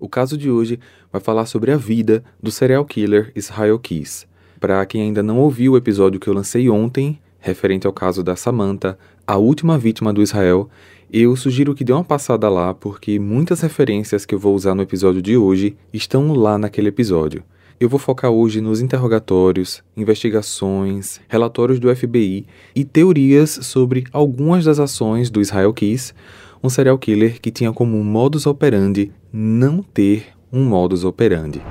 O caso de hoje vai falar sobre a vida do serial killer Israel Keys. Para quem ainda não ouviu o episódio que eu lancei ontem, referente ao caso da Samantha, a última vítima do Israel, eu sugiro que dê uma passada lá porque muitas referências que eu vou usar no episódio de hoje estão lá naquele episódio. Eu vou focar hoje nos interrogatórios, investigações, relatórios do FBI e teorias sobre algumas das ações do Israel Keys, um serial killer que tinha como modus operandi não ter um modus operandi.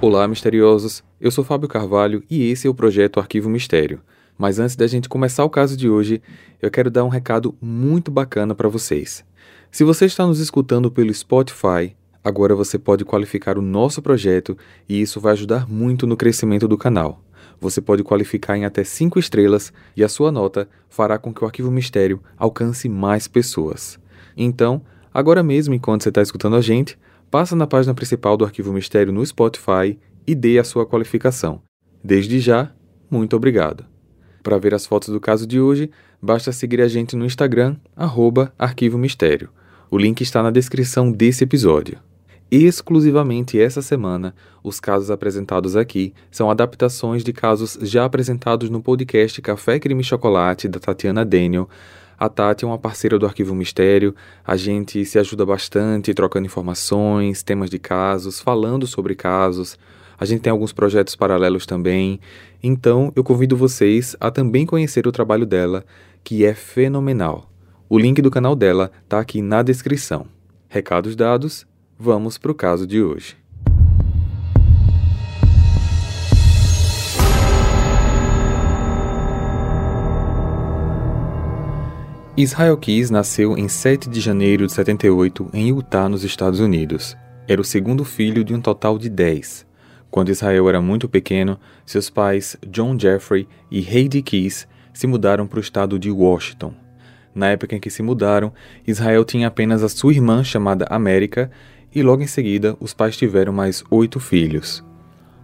Olá, misteriosos! Eu sou Fábio Carvalho e esse é o projeto Arquivo Mistério. Mas antes da gente começar o caso de hoje, eu quero dar um recado muito bacana para vocês. Se você está nos escutando pelo Spotify, agora você pode qualificar o nosso projeto e isso vai ajudar muito no crescimento do canal. Você pode qualificar em até 5 estrelas e a sua nota fará com que o Arquivo Mistério alcance mais pessoas. Então, agora mesmo, enquanto você está escutando a gente, passa na página principal do Arquivo Mistério no Spotify e dê a sua qualificação. Desde já, muito obrigado. Para ver as fotos do caso de hoje, basta seguir a gente no Instagram, arroba Arquivo Mistério. O link está na descrição desse episódio. Exclusivamente essa semana, os casos apresentados aqui são adaptações de casos já apresentados no podcast Café Crime Chocolate da Tatiana Daniel. A Tati é uma parceira do Arquivo Mistério, a gente se ajuda bastante trocando informações, temas de casos, falando sobre casos. A gente tem alguns projetos paralelos também, então eu convido vocês a também conhecer o trabalho dela, que é fenomenal. O link do canal dela está aqui na descrição. Recados dados, vamos para o caso de hoje. Israel Keys nasceu em 7 de janeiro de 78 em Utah, nos Estados Unidos. Era o segundo filho de um total de 10. Quando Israel era muito pequeno, seus pais, John Jeffrey e Heidi Keys, se mudaram para o estado de Washington. Na época em que se mudaram, Israel tinha apenas a sua irmã chamada América e logo em seguida os pais tiveram mais oito filhos.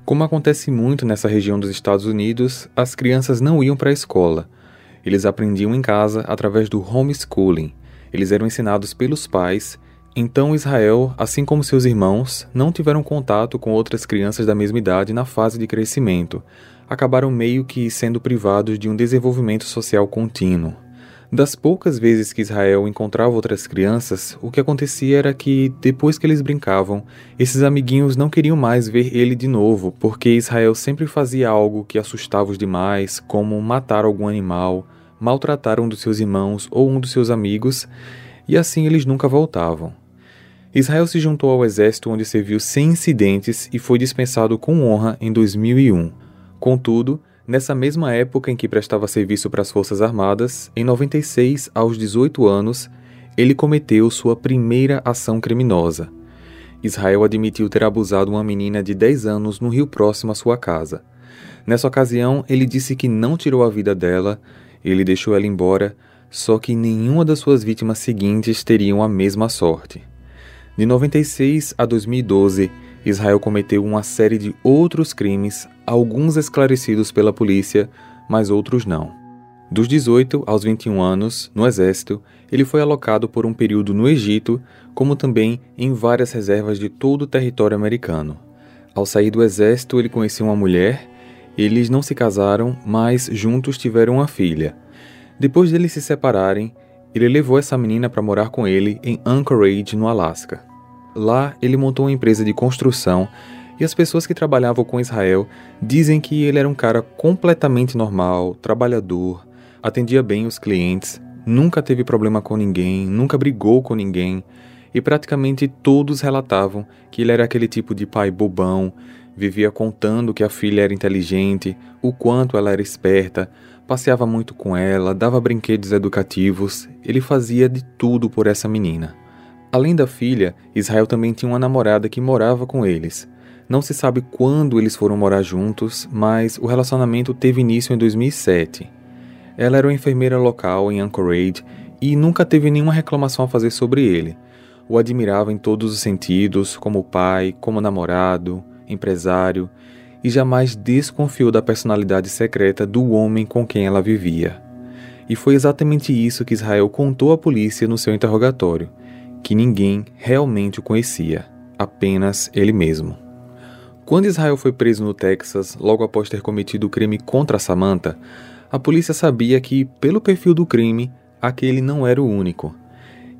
Como acontece muito nessa região dos Estados Unidos, as crianças não iam para a escola. Eles aprendiam em casa através do homeschooling. Eles eram ensinados pelos pais então Israel, assim como seus irmãos, não tiveram contato com outras crianças da mesma idade na fase de crescimento. Acabaram meio que sendo privados de um desenvolvimento social contínuo. Das poucas vezes que Israel encontrava outras crianças, o que acontecia era que, depois que eles brincavam, esses amiguinhos não queriam mais ver ele de novo, porque Israel sempre fazia algo que assustava-os demais, como matar algum animal, maltratar um dos seus irmãos ou um dos seus amigos, e assim eles nunca voltavam. Israel se juntou ao exército onde serviu sem incidentes e foi dispensado com honra em 2001. Contudo, nessa mesma época em que prestava serviço para as Forças Armadas, em 96, aos 18 anos, ele cometeu sua primeira ação criminosa. Israel admitiu ter abusado uma menina de 10 anos no rio próximo à sua casa. Nessa ocasião, ele disse que não tirou a vida dela, ele deixou ela embora, só que nenhuma das suas vítimas seguintes teriam a mesma sorte. De 96 a 2012, Israel cometeu uma série de outros crimes, alguns esclarecidos pela polícia, mas outros não. Dos 18 aos 21 anos, no exército, ele foi alocado por um período no Egito, como também em várias reservas de todo o território americano. Ao sair do exército, ele conheceu uma mulher, eles não se casaram, mas juntos tiveram uma filha. Depois deles se separarem, ele levou essa menina para morar com ele em Anchorage, no Alasca. Lá, ele montou uma empresa de construção e as pessoas que trabalhavam com Israel dizem que ele era um cara completamente normal, trabalhador, atendia bem os clientes, nunca teve problema com ninguém, nunca brigou com ninguém, e praticamente todos relatavam que ele era aquele tipo de pai bobão, vivia contando que a filha era inteligente, o quanto ela era esperta, passeava muito com ela, dava brinquedos educativos, ele fazia de tudo por essa menina. Além da filha, Israel também tinha uma namorada que morava com eles. Não se sabe quando eles foram morar juntos, mas o relacionamento teve início em 2007. Ela era uma enfermeira local em Anchorage e nunca teve nenhuma reclamação a fazer sobre ele. O admirava em todos os sentidos, como pai, como namorado, empresário, e jamais desconfiou da personalidade secreta do homem com quem ela vivia. E foi exatamente isso que Israel contou à polícia no seu interrogatório, que ninguém realmente o conhecia. apenas ele mesmo. Quando Israel foi preso no Texas, logo após ter cometido o crime contra Samantha, a polícia sabia que, pelo perfil do crime, aquele não era o único.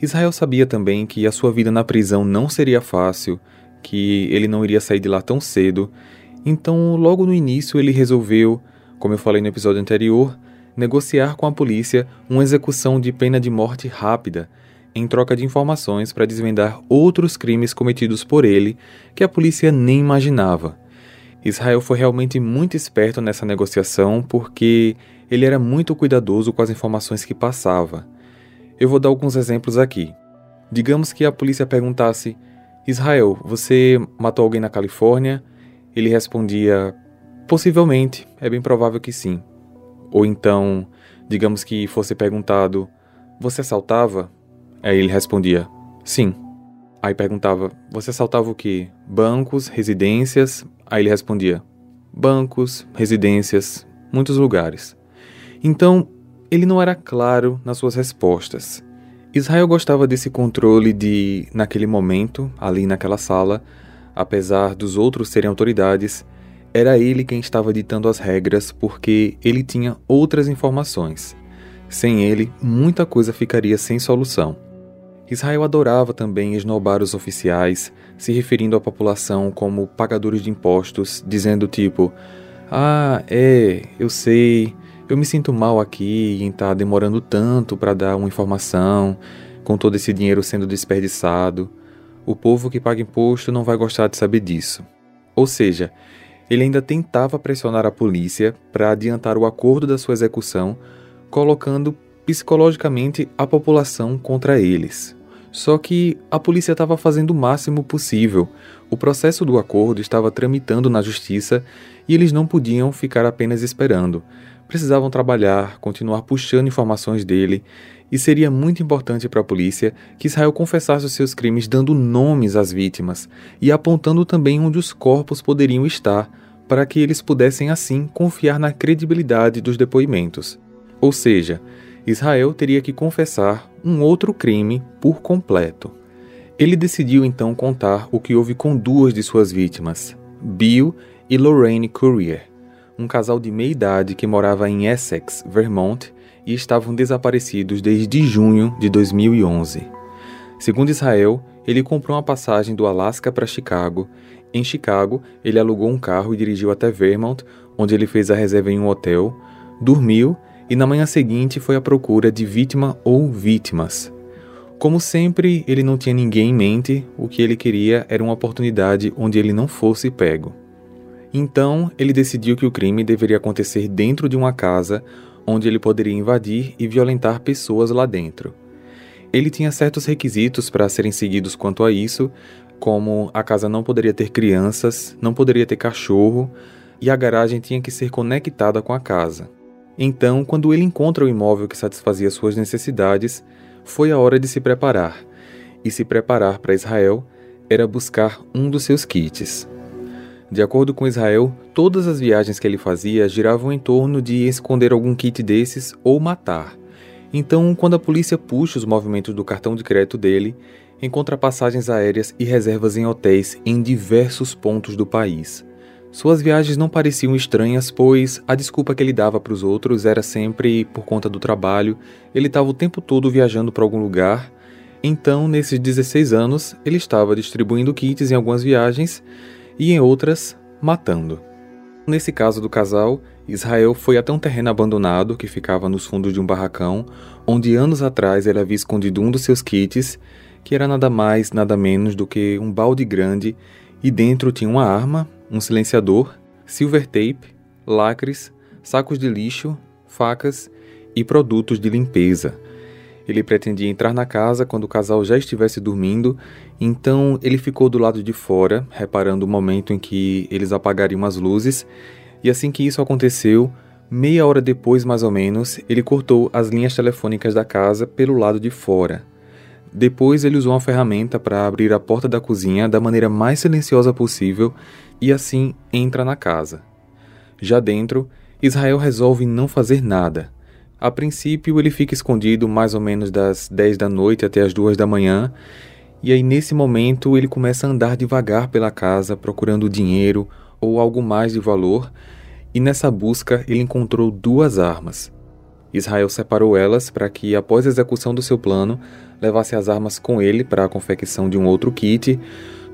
Israel sabia também que a sua vida na prisão não seria fácil, que ele não iria sair de lá tão cedo, então, logo no início, ele resolveu, como eu falei no episódio anterior, negociar com a polícia uma execução de pena de morte rápida, em troca de informações para desvendar outros crimes cometidos por ele que a polícia nem imaginava. Israel foi realmente muito esperto nessa negociação porque ele era muito cuidadoso com as informações que passava. Eu vou dar alguns exemplos aqui. Digamos que a polícia perguntasse: Israel, você matou alguém na Califórnia? Ele respondia: Possivelmente, é bem provável que sim. Ou então, digamos que fosse perguntado: Você assaltava? Aí ele respondia: Sim. Aí perguntava: Você assaltava o quê? Bancos, residências? Aí ele respondia: Bancos, residências, muitos lugares. Então, ele não era claro nas suas respostas. Israel gostava desse controle de, naquele momento, ali naquela sala, apesar dos outros serem autoridades, era ele quem estava ditando as regras porque ele tinha outras informações. Sem ele, muita coisa ficaria sem solução. Israel adorava também esnobar os oficiais, se referindo à população como pagadores de impostos, dizendo tipo: Ah, é, eu sei, eu me sinto mal aqui em estar tá demorando tanto para dar uma informação, com todo esse dinheiro sendo desperdiçado. O povo que paga imposto não vai gostar de saber disso. Ou seja, ele ainda tentava pressionar a polícia para adiantar o acordo da sua execução, colocando psicologicamente a população contra eles. Só que a polícia estava fazendo o máximo possível. O processo do acordo estava tramitando na justiça e eles não podiam ficar apenas esperando. Precisavam trabalhar, continuar puxando informações dele, e seria muito importante para a polícia que Israel confessasse os seus crimes dando nomes às vítimas e apontando também onde os corpos poderiam estar, para que eles pudessem assim confiar na credibilidade dos depoimentos. Ou seja, Israel teria que confessar um outro crime por completo. Ele decidiu então contar o que houve com duas de suas vítimas, Bill e Lorraine Courier, um casal de meia idade que morava em Essex, Vermont, e estavam desaparecidos desde junho de 2011. Segundo Israel, ele comprou uma passagem do Alasca para Chicago. Em Chicago, ele alugou um carro e dirigiu até Vermont, onde ele fez a reserva em um hotel, dormiu e na manhã seguinte foi à procura de vítima ou vítimas. Como sempre, ele não tinha ninguém em mente, o que ele queria era uma oportunidade onde ele não fosse pego. Então, ele decidiu que o crime deveria acontecer dentro de uma casa onde ele poderia invadir e violentar pessoas lá dentro. Ele tinha certos requisitos para serem seguidos quanto a isso, como a casa não poderia ter crianças, não poderia ter cachorro e a garagem tinha que ser conectada com a casa. Então, quando ele encontra o imóvel que satisfazia suas necessidades, foi a hora de se preparar. E se preparar para Israel era buscar um dos seus kits. De acordo com Israel, todas as viagens que ele fazia giravam em torno de esconder algum kit desses ou matar. Então, quando a polícia puxa os movimentos do cartão de crédito dele, encontra passagens aéreas e reservas em hotéis em diversos pontos do país. Suas viagens não pareciam estranhas, pois a desculpa que ele dava para os outros era sempre por conta do trabalho, ele estava o tempo todo viajando para algum lugar. Então, nesses 16 anos, ele estava distribuindo kits em algumas viagens e em outras, matando. Nesse caso do casal, Israel foi até um terreno abandonado que ficava nos fundos de um barracão, onde anos atrás ele havia escondido um dos seus kits, que era nada mais, nada menos do que um balde grande, e dentro tinha uma arma, um silenciador, silver tape, lacres, sacos de lixo, facas e produtos de limpeza. Ele pretendia entrar na casa quando o casal já estivesse dormindo, então ele ficou do lado de fora, reparando o momento em que eles apagariam as luzes, e assim que isso aconteceu, meia hora depois mais ou menos, ele cortou as linhas telefônicas da casa pelo lado de fora. Depois ele usou uma ferramenta para abrir a porta da cozinha da maneira mais silenciosa possível e assim entra na casa. Já dentro, Israel resolve não fazer nada. A princípio, ele fica escondido mais ou menos das 10 da noite até as 2 da manhã, E aí, nesse momento, ele começa a andar devagar pela casa, procurando dinheiro ou algo mais de valor, e nessa busca ele encontrou duas armas. Israel separou elas para que, após a execução do seu plano, levasse as armas com ele para a confecção de um outro kit.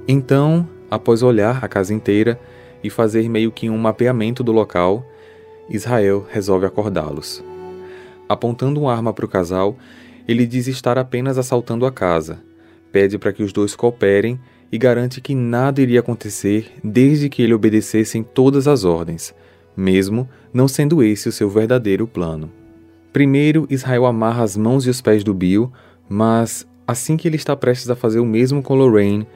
Então, após olhar a casa inteira e fazer meio que um mapeamento do local, Israel resolve acordá-los. Apontando uma arma para o casal, ele diz estar apenas assaltando a casa, pede para que os dois cooperem e garante que nada iria acontecer desde que ele obedecessem todas as ordens, mesmo não sendo esse o seu verdadeiro plano. Primeiro, Israel amarra as mãos e os pés do Bill, mas assim que ele está prestes a fazer o mesmo com Lorraine,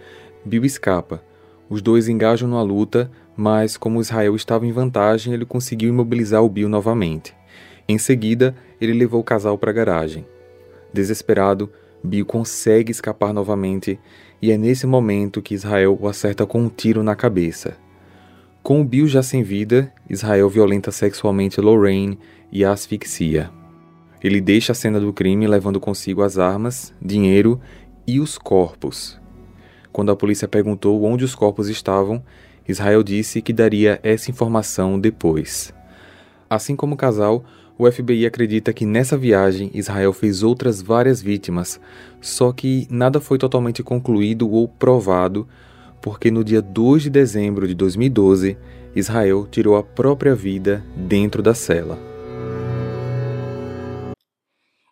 Bill escapa. Os dois engajam numa luta, mas como Israel estava em vantagem, ele conseguiu imobilizar o Bill novamente. Em seguida, ele levou o casal para a garagem. Desesperado, Bill consegue escapar novamente e é nesse momento que Israel o acerta com um tiro na cabeça. Com o Bill já sem vida, Israel violenta sexualmente Lorraine e a asfixia. Ele deixa a cena do crime levando consigo as armas, dinheiro e os corpos. Quando a polícia perguntou onde os corpos estavam, Israel disse que daria essa informação depois. Assim como o casal, o FBI acredita que nessa viagem Israel fez outras várias vítimas, só que nada foi totalmente concluído ou provado, porque no dia 2 de dezembro de 2012, Israel tirou a própria vida dentro da cela.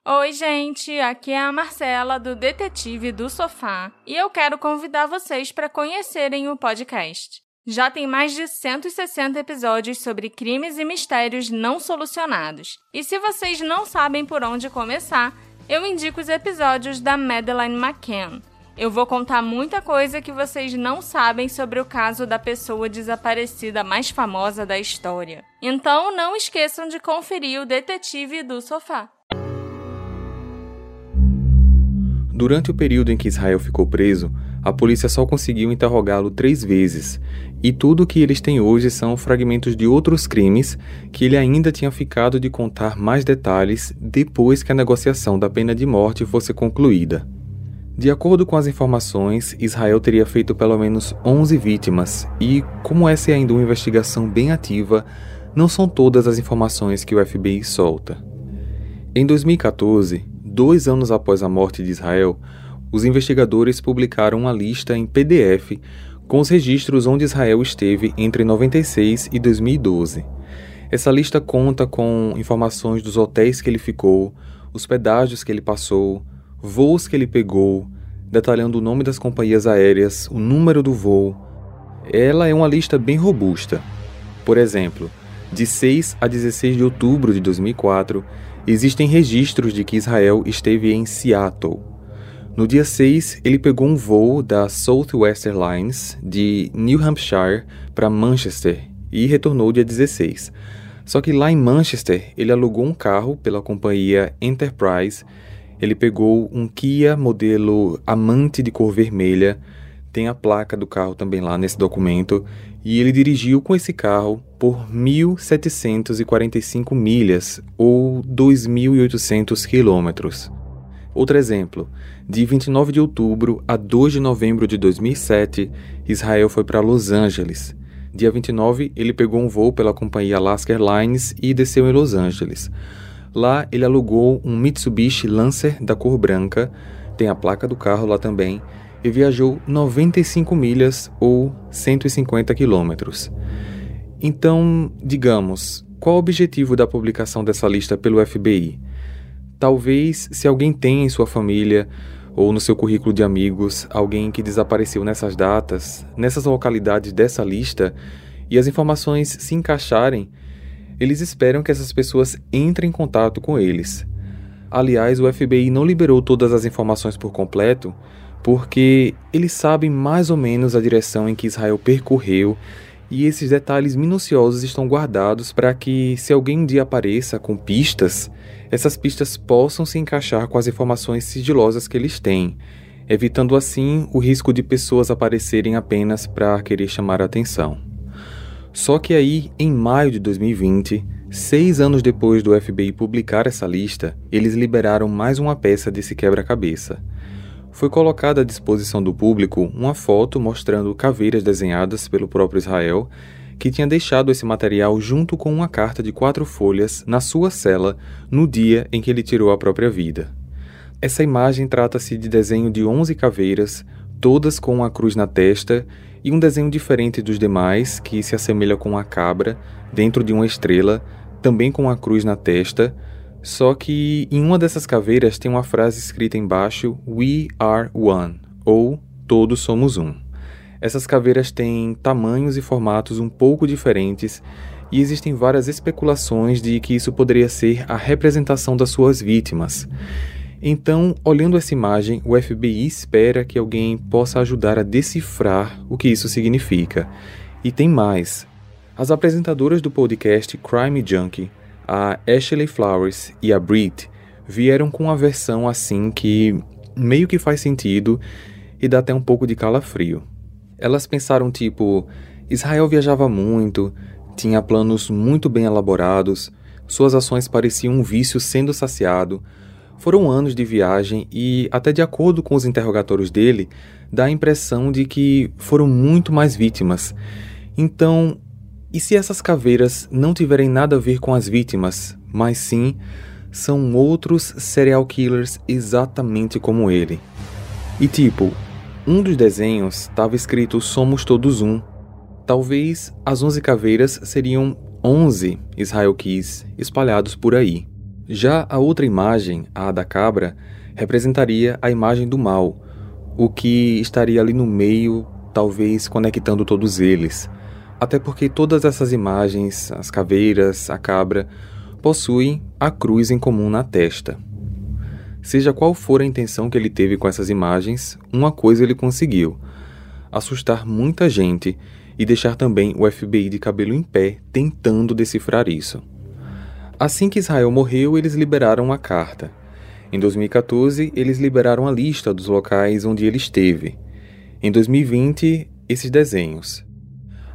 Oi, gente, aqui é a Marcela do Detetive do Sofá e eu quero convidar vocês para conhecerem o podcast. Já tem mais de 160 episódios sobre crimes e mistérios não solucionados. E se vocês não sabem por onde começar, eu indico os episódios da Madeleine McCann. Eu vou contar muita coisa que vocês não sabem sobre o caso da pessoa desaparecida mais famosa da história. Então não esqueçam de conferir o Detetive do Sofá. Durante o período em que Israel ficou preso, a polícia só conseguiu interrogá-lo três vezes, e tudo o que eles têm hoje são fragmentos de outros crimes que ele ainda tinha ficado de contar mais detalhes depois que a negociação da pena de morte fosse concluída. De acordo com as informações, Israel teria feito pelo menos 11 vítimas, e, como essa é ainda uma investigação bem ativa, não são todas as informações que o FBI solta. Em 2014, dois anos após a morte de Israel, os investigadores publicaram uma lista em PDF com os registros onde Israel esteve entre 96 e 2012. Essa lista conta com informações dos hotéis que ele ficou, os pedágios que ele passou, voos que ele pegou, detalhando o nome das companhias aéreas, o número do voo. Ela é uma lista bem robusta. Por exemplo, de 6 a 16 de outubro de 2004, existem registros de que Israel esteve em Seattle, no dia 6, ele pegou um voo da Southwest Airlines de New Hampshire para Manchester e retornou dia 16. Só que lá em Manchester, ele alugou um carro pela companhia Enterprise. Ele pegou um Kia modelo Amante de cor vermelha, tem a placa do carro também lá nesse documento, e ele dirigiu com esse carro por 1.745 milhas ou 2.800 quilômetros. Outro exemplo, de 29 de outubro a 2 de novembro de 2007, Israel foi para Los Angeles. Dia 29, ele pegou um voo pela companhia Alaska Airlines e desceu em Los Angeles. Lá, ele alugou um Mitsubishi Lancer da cor branca, tem a placa do carro lá também, e viajou 95 milhas ou 150 quilômetros. Então, digamos, qual o objetivo da publicação dessa lista pelo FBI? Talvez, se alguém tem em sua família ou no seu currículo de amigos alguém que desapareceu nessas datas, nessas localidades dessa lista, e as informações se encaixarem, eles esperam que essas pessoas entrem em contato com eles. Aliás, o FBI não liberou todas as informações por completo, porque eles sabem mais ou menos a direção em que Israel percorreu e esses detalhes minuciosos estão guardados para que, se alguém um dia apareça com pistas, essas pistas possam se encaixar com as informações sigilosas que eles têm, evitando assim o risco de pessoas aparecerem apenas para querer chamar a atenção. Só que aí, em maio de 2020, seis anos depois do FBI publicar essa lista, eles liberaram mais uma peça desse quebra-cabeça. Foi colocada à disposição do público uma foto mostrando caveiras desenhadas pelo próprio Israel, que tinha deixado esse material junto com uma carta de quatro folhas na sua cela no dia em que ele tirou a própria vida. Essa imagem trata-se de desenho de 11 caveiras, todas com uma cruz na testa e um desenho diferente dos demais, que se assemelha com uma cabra dentro de uma estrela, também com uma cruz na testa, só que em uma dessas caveiras tem uma frase escrita embaixo: We are one, ou Todos somos um. Essas caveiras têm tamanhos e formatos um pouco diferentes e existem várias especulações de que isso poderia ser a representação das suas vítimas. Então, olhando essa imagem, o FBI espera que alguém possa ajudar a decifrar o que isso significa. E tem mais. As apresentadoras do podcast Crime Junkie a Ashley Flowers e a Brit vieram com uma versão assim que meio que faz sentido e dá até um pouco de calafrio. Elas pensaram tipo, Israel viajava muito, tinha planos muito bem elaborados, suas ações pareciam um vício sendo saciado. Foram anos de viagem e, até de acordo com os interrogatórios dele, dá a impressão de que foram muito mais vítimas. Então, e se essas caveiras não tiverem nada a ver com as vítimas, mas sim são outros serial killers exatamente como ele? E tipo, um dos desenhos estava escrito Somos Todos Um. Talvez as 11 caveiras seriam 11 Israel Keys espalhados por aí. Já a outra imagem, a da cabra, representaria a imagem do mal, o que estaria ali no meio, talvez conectando todos eles. Até porque todas essas imagens, as caveiras, a cabra, possuem a cruz em comum na testa. Seja qual for a intenção que ele teve com essas imagens, uma coisa ele conseguiu: assustar muita gente e deixar também o FBI de cabelo em pé tentando decifrar isso. Assim que Israel morreu, eles liberaram a carta. Em 2014, eles liberaram a lista dos locais onde ele esteve. Em 2020, esses desenhos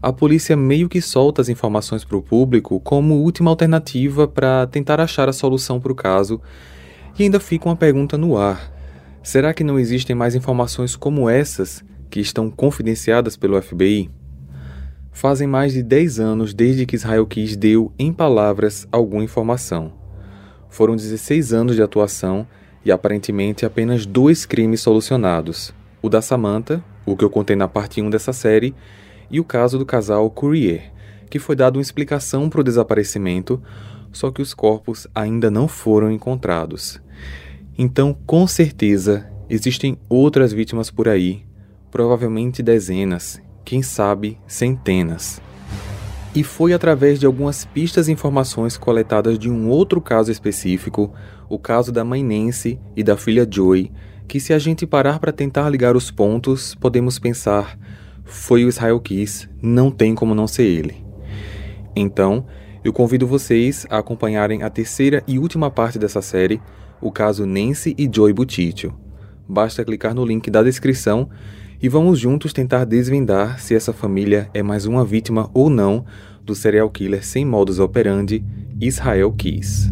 a polícia meio que solta as informações para o público como última alternativa para tentar achar a solução para o caso, e ainda fica uma pergunta no ar: será que não existem mais informações como essas que estão confidenciadas pelo FBI? Fazem mais de 10 anos desde que Israel Keys deu, em palavras, alguma informação. Foram 16 anos de atuação e aparentemente apenas dois crimes solucionados: o da Samantha, o que eu contei na parte 1 dessa série, e o caso do casal Courier, que foi dado uma explicação para o desaparecimento, só que os corpos ainda não foram encontrados. Então, com certeza, existem outras vítimas por aí, provavelmente dezenas, quem sabe centenas. E foi através de algumas pistas e informações coletadas de um outro caso específico, o caso da mãe Nancy e da filha Joy, que se a gente parar para tentar ligar os pontos, podemos pensar foi o Israel Kiss, não tem como não ser ele. Então, eu convido vocês a acompanharem a terceira e última parte dessa série, o caso Nancy e Joy Buttigieg. Basta clicar no link da descrição e vamos juntos tentar desvendar se essa família é mais uma vítima ou não do serial killer sem modus operandi Israel Keys.